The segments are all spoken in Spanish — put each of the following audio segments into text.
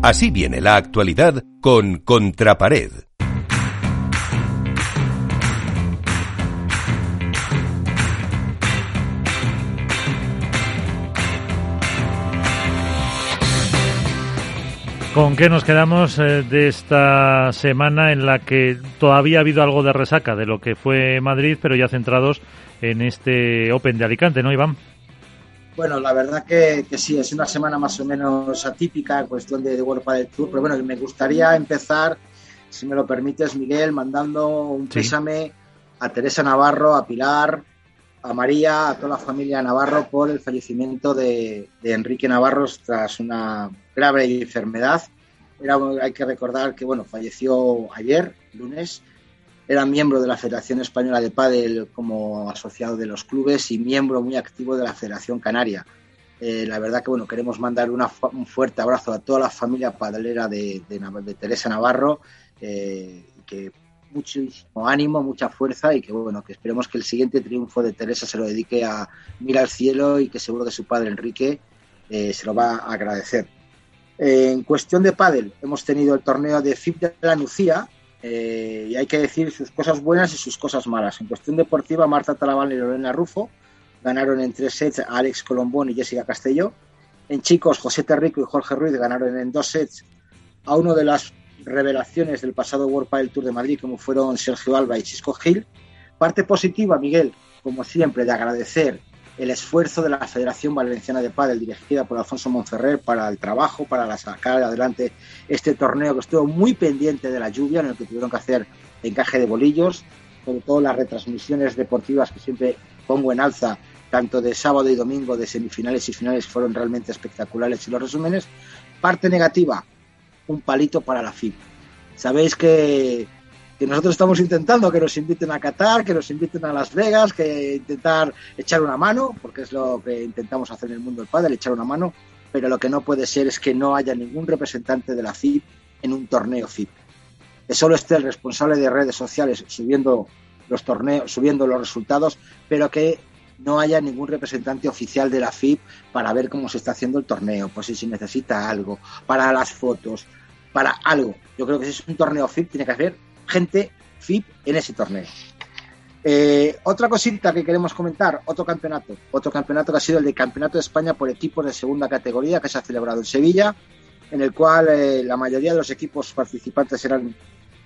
Así viene la actualidad con Contrapared. ¿Con qué nos quedamos eh, de esta semana en la que todavía ha habido algo de resaca de lo que fue Madrid, pero ya centrados en este Open de Alicante, ¿no, Iván? Bueno, la verdad que, sí, es una semana más o menos atípica, cuestión de, de World del Tour, pero bueno, me gustaría empezar, si me lo permites, Miguel, mandando un pésame a Teresa Navarro, a Pilar, a María, a toda la familia Navarro por el fallecimiento de, Enrique Navarro tras una grave enfermedad. Era, hay que recordar que bueno, falleció ayer, lunes. Era miembro de la Federación Española de Pádel como asociado de los clubes y miembro muy activo de la Federación Canaria. Eh, la verdad que bueno, queremos mandar un fuerte abrazo a toda la familia padelera de, Teresa Navarro, eh, que muchísimo ánimo, mucha fuerza y que bueno, que esperemos que el siguiente triunfo de Teresa se lo dedique a mirar al cielo y que seguro que su padre Enrique eh, se lo va a agradecer. en cuestión de pádel, hemos tenido el torneo de FIP de la Nucía eh, y hay que decir sus cosas buenas y sus cosas malas. En cuestión deportiva, Marta Talabán y Lorena Rufo ganaron en tres sets a Alex Colombón y Jessica Castelló. En chicos, José Terrico y Jorge Ruiz ganaron en dos sets a uno de las revelaciones del pasado World Padel Tour de Madrid, como fueron Sergio Alba y Chisco Gil. Parte positiva, Miguel, como siempre, de agradecer el esfuerzo de la Federación Valenciana de Padel, dirigida por Alfonso Monferrer, para el trabajo, para sacar adelante este torneo que estuvo muy pendiente de la lluvia, en el que tuvieron que hacer encaje de bolillos, sobre todo las retransmisiones deportivas que siempre pongo en alza, tanto de sábado y domingo, de semifinales y finales, fueron realmente espectaculares y los resúmenes. Parte negativa, un palito para la FIP. Sabéis que, nosotros estamos intentando que nos inviten a Qatar, que nos inviten a Las Vegas, que intentar echar una mano, porque es lo que intentamos hacer en el mundo del padre, echar una mano, pero lo que no puede ser es que no haya ningún representante de la FIP en un torneo FIP. Que solo esté el responsable de redes sociales subiendo los torneos, subiendo los resultados, pero que no haya ningún representante oficial de la FIP para ver cómo se está haciendo el torneo, pues si se necesita algo, para las fotos, para algo. Yo creo que si es un torneo FIP, tiene que haber gente FIP en ese torneo. Eh, otra cosita que queremos comentar, otro campeonato, otro campeonato que ha sido el de Campeonato de España por equipos de segunda categoría que se ha celebrado en Sevilla, en el cual eh, la mayoría de los equipos participantes eran,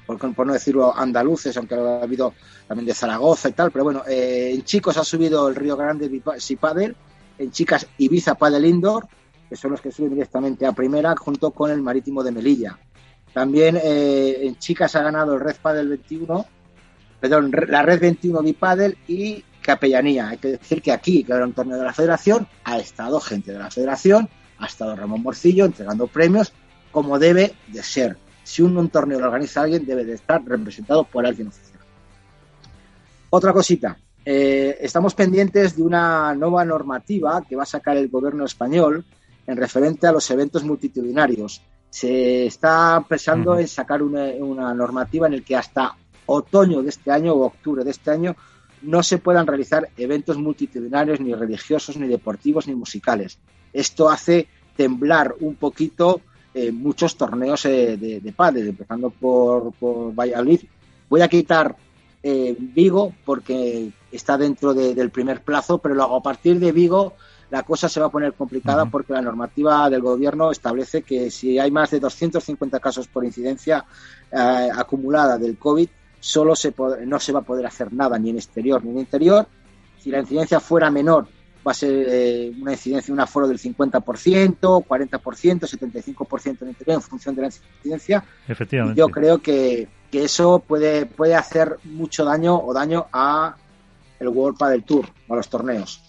por, no decirlo, andaluces, aunque ha habido también de Zaragoza y tal, pero bueno, eh, en chicos ha subido el Río Grande Padel, en chicas Ibiza Padel Indoor, que son los que suben directamente a primera, junto con el Marítimo de Melilla. También eh, en chicas ha ganado el Red Padel 21, perdón, la Red 21 Bipadel y Capellanía. Hay que decir que aquí, que era un torneo de la Federación, ha estado gente de la Federación, ha estado Ramón Morcillo entregando premios, como debe de ser. Si un, torneo lo organiza alguien, debe de estar representado por alguien oficial. Otra cosita, eh, estamos pendientes de una nueva normativa que va a sacar el gobierno español en referente a los eventos multitudinarios. Se está pensando en sacar una, normativa en el que hasta otoño de este año o octubre de este año no se puedan realizar eventos multitudinarios ni religiosos, ni deportivos, ni musicales. Esto hace temblar un poquito eh, muchos torneos eh, de, de pádel, empezando por, Valladolid. Voy a quitar eh, Vigo porque está dentro del primer plazo, pero luego a partir de Vigo la cosa se va a poner complicada porque la normativa del gobierno establece que si hay más de 250 casos por incidencia eh, acumulada del COVID, solo se no se va a poder hacer nada ni en exterior ni en interior. Si la incidencia fuera menor, va a ser eh, una incidencia, un aforo del 50%, 40%, 75% en interior en función de la incidencia. Efectivamente. yo creo que, que, eso puede, puede hacer mucho daño o daño a el World Padel Tour o a los torneos.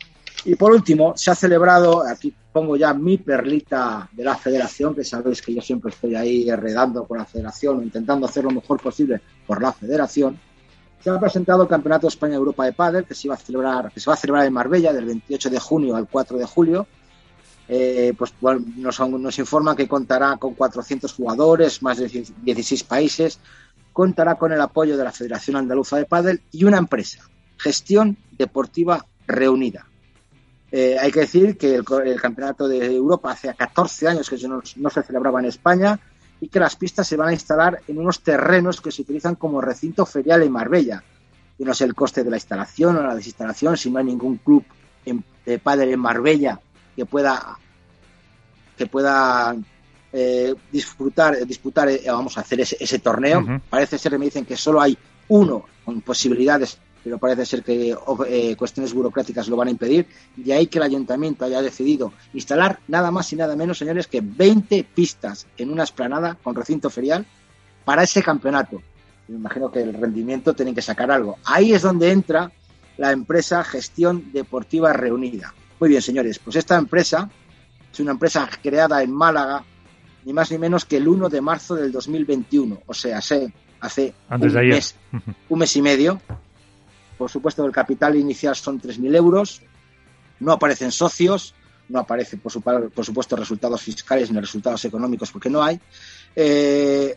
Y por último, se ha celebrado, aquí pongo ya mi perlita de la federación, que sabéis que yo siempre estoy ahí enredando con la federación, intentando hacer lo mejor posible por la federación. Se ha presentado el Campeonato España Europa de Padel, que se, iba a celebrar, que se va a celebrar en Marbella del 28 de junio al 4 de julio. Eh, pues nos, nos informa que contará con 400 jugadores, más de 16 países, contará con el apoyo de la Federación Andaluza de Padel y una empresa, Gestión Deportiva Reunida Eh, hay que decir que el, Campeonato de Europa hace 14 años que no, no, se celebraba en España y que las pistas se van a instalar en unos terrenos que se utilizan como recinto ferial en Marbella. Y no sé el coste de la instalación o la desinstalación, si no hay ningún club de pádel en Marbella que pueda que pueda eh, disfrutar, disputar, eh, vamos a hacer ese, torneo. Parece ser que me dicen que solo hay uno con posibilidades, pero parece ser que eh, cuestiones burocráticas lo van a impedir. De ahí que el ayuntamiento haya decidido instalar nada más y nada menos, señores, que 20 pistas en una esplanada con recinto ferial para ese campeonato. Me imagino que el rendimiento tiene que sacar algo. Ahí es donde entra la empresa Gestión Deportiva Reunida. Muy bien, señores, pues esta empresa es una empresa creada en Málaga, ni más ni menos que el 1 de marzo del 2021, o sea, hace, hace un, mes, un mes y medio. Por supuesto, el capital inicial son 3.000 euros, no aparecen socios, no aparecen, por, supuesto, resultados fiscales ni resultados económicos porque no hay. Eh,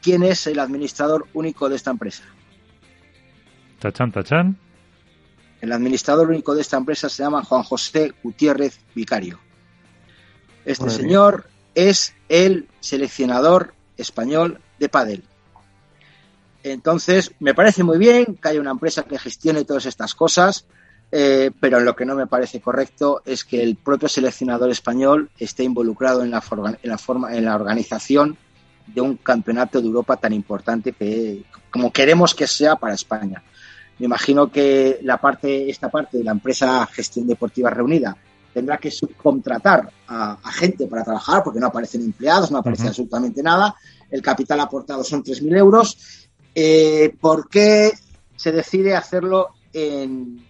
¿Quién es el administrador único de esta empresa? Tachan, tachan. El administrador único de esta empresa se llama Juan José Gutiérrez Vicario. Este señor es el seleccionador español de pádel. Entonces, me parece muy bien que haya una empresa que gestione todas estas cosas, eh, pero lo que no me parece correcto es que el propio seleccionador español esté involucrado en la, en la, forma, en la organización de un campeonato de Europa tan importante que como queremos que sea para España. Me imagino que la parte, esta parte de la empresa Gestión Deportiva Reunida tendrá que subcontratar a, gente para trabajar porque no aparecen empleados, no aparece absolutamente nada. El capital aportado son 3.000 euros. Eh, ¿Por qué se decide hacerlo en,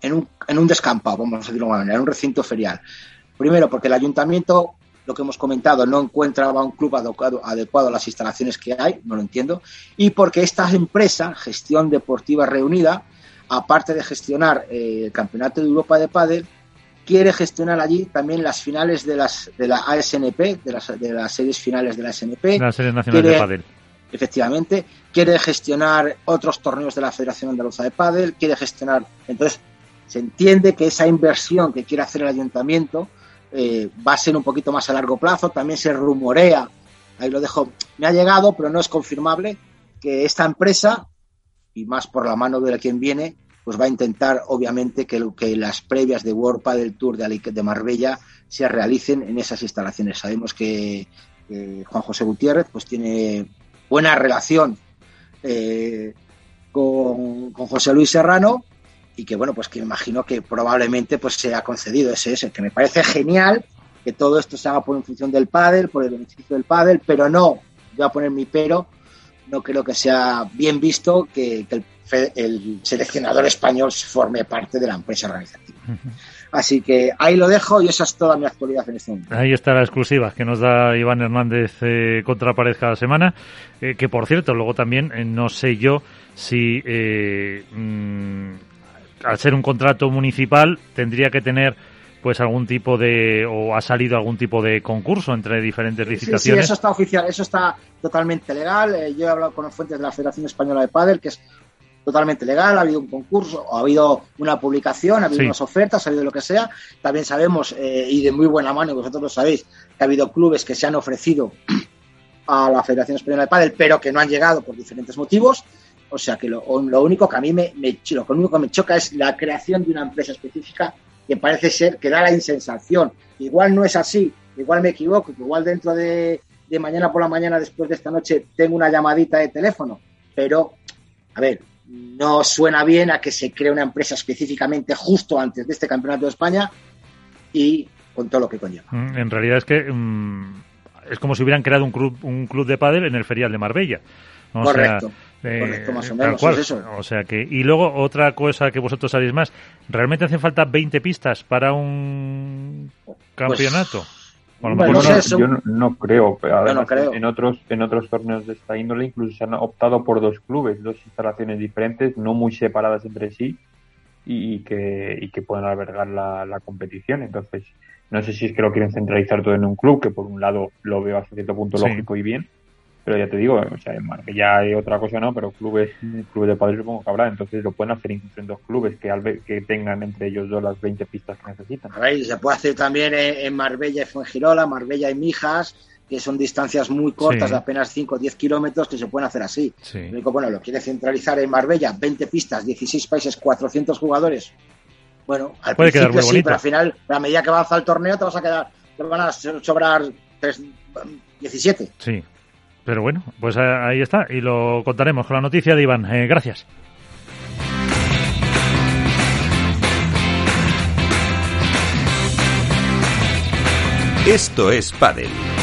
en, un, en un descampado, vamos a decirlo de manera, en un recinto ferial? Primero, porque el ayuntamiento lo que hemos comentado, no encuentra un club adecuado, adecuado a las instalaciones que hay, no lo entiendo, y porque esta empresa, Gestión Deportiva Reunida, aparte de gestionar eh, el Campeonato de Europa de Pádel, quiere gestionar allí también las finales de las de la ASNP, de las, de las series finales de la ASNP. La serie nacional de pádel. Efectivamente, quiere gestionar otros torneos de la Federación Andaluza de Pádel, quiere gestionar, entonces se entiende que esa inversión que quiere hacer el ayuntamiento eh, va a ser un poquito más a largo plazo. También se rumorea, ahí lo dejo, me ha llegado, pero no es confirmable, que esta empresa, y más por la mano de quien viene, pues va a intentar, obviamente, que, que las previas de World del Tour de, de Marbella se realicen en esas instalaciones. Sabemos que Juan José Gutiérrez pues tiene buena relación eh, con, con José Luis Serrano y que bueno, pues que imagino que probablemente pues se ha concedido ese, ese, que me parece genial que todo esto se haga por en función del pádel, por el beneficio del pádel, pero no, voy a poner mi pero, no creo que sea bien visto que, el, seleccionador español forme parte de la empresa organizativa. Así que ahí lo dejo y esa es toda mi actualidad en este momento. Ahí está la exclusiva que nos da Iván Hernández eh, contra pared cada semana. Eh, que por cierto, luego también eh, no sé yo si eh, mm, al ser un contrato municipal, tendría que tener pues algún tipo de o ha salido algún tipo de concurso entre diferentes licitaciones. Sí, sí eso está oficial, eso está totalmente legal. Yo he hablado con las fuentes de la Federación Española de Padel, que es totalmente legal, ha habido un concurso, ha habido una publicación, ha habido unas ofertas, ha habido lo que sea. También sabemos, eh, y de muy buena mano, vosotros lo sabéis, que ha habido clubes que se han ofrecido a la Federación Española de Padel, pero que no han llegado por diferentes motivos. O sea que lo, único que a mí me, me, lo único que me choca es la creación de una empresa específica que parece ser que da la insensación. Igual no es así, igual me equivoco, igual dentro de, mañana por la mañana, después de esta noche, tengo una llamadita de teléfono, pero, a ver, no suena bien a que se cree una empresa específicamente justo antes de este Campeonato de España y con todo lo que conlleva. Mm, en realidad es que mm, es como si hubieran creado un club, un club de pádel en el ferial de Marbella. Correcto. Correcto, más o menos. eso. O sea que, y luego otra cosa que vosotros sabéis más, ¿realmente hacen falta 20 pistas para un campeonato? Pues, yo no, creo, pero en otros en otros torneos de esta índole incluso se han optado por dos clubes, dos instalaciones diferentes, no muy separadas entre sí y, que, y que puedan albergar la, competición. Entonces, no sé si es que lo quieren centralizar todo en un club, que por un lado lo veo hasta cierto punto lógico y bien, pero ya te digo, o sea, en Marbella hay otra cosa, ¿no? Pero clubes, clubes de padres supongo que habrá, entonces lo pueden hacer incluso en dos clubes que, que tengan entre ellos dos las 20 pistas que necesitan. A ver, se puede hacer también en Marbella y Fuengirola, Marbella y Mijas, que son distancias muy cortas, de apenas 5 o 10 kilómetros, que se pueden hacer así. Sí. bueno, lo quiere centralizar en Marbella, 20 pistas, 16 países, 400 jugadores. Bueno, al principio sí, pero al final, a medida que avanza el torneo, te vas a quedar, te van a sobrar 17. Sí, pero bueno, pues ahí está, y lo contaremos con la noticia de Iván. Eh, gracias. Esto es Padel.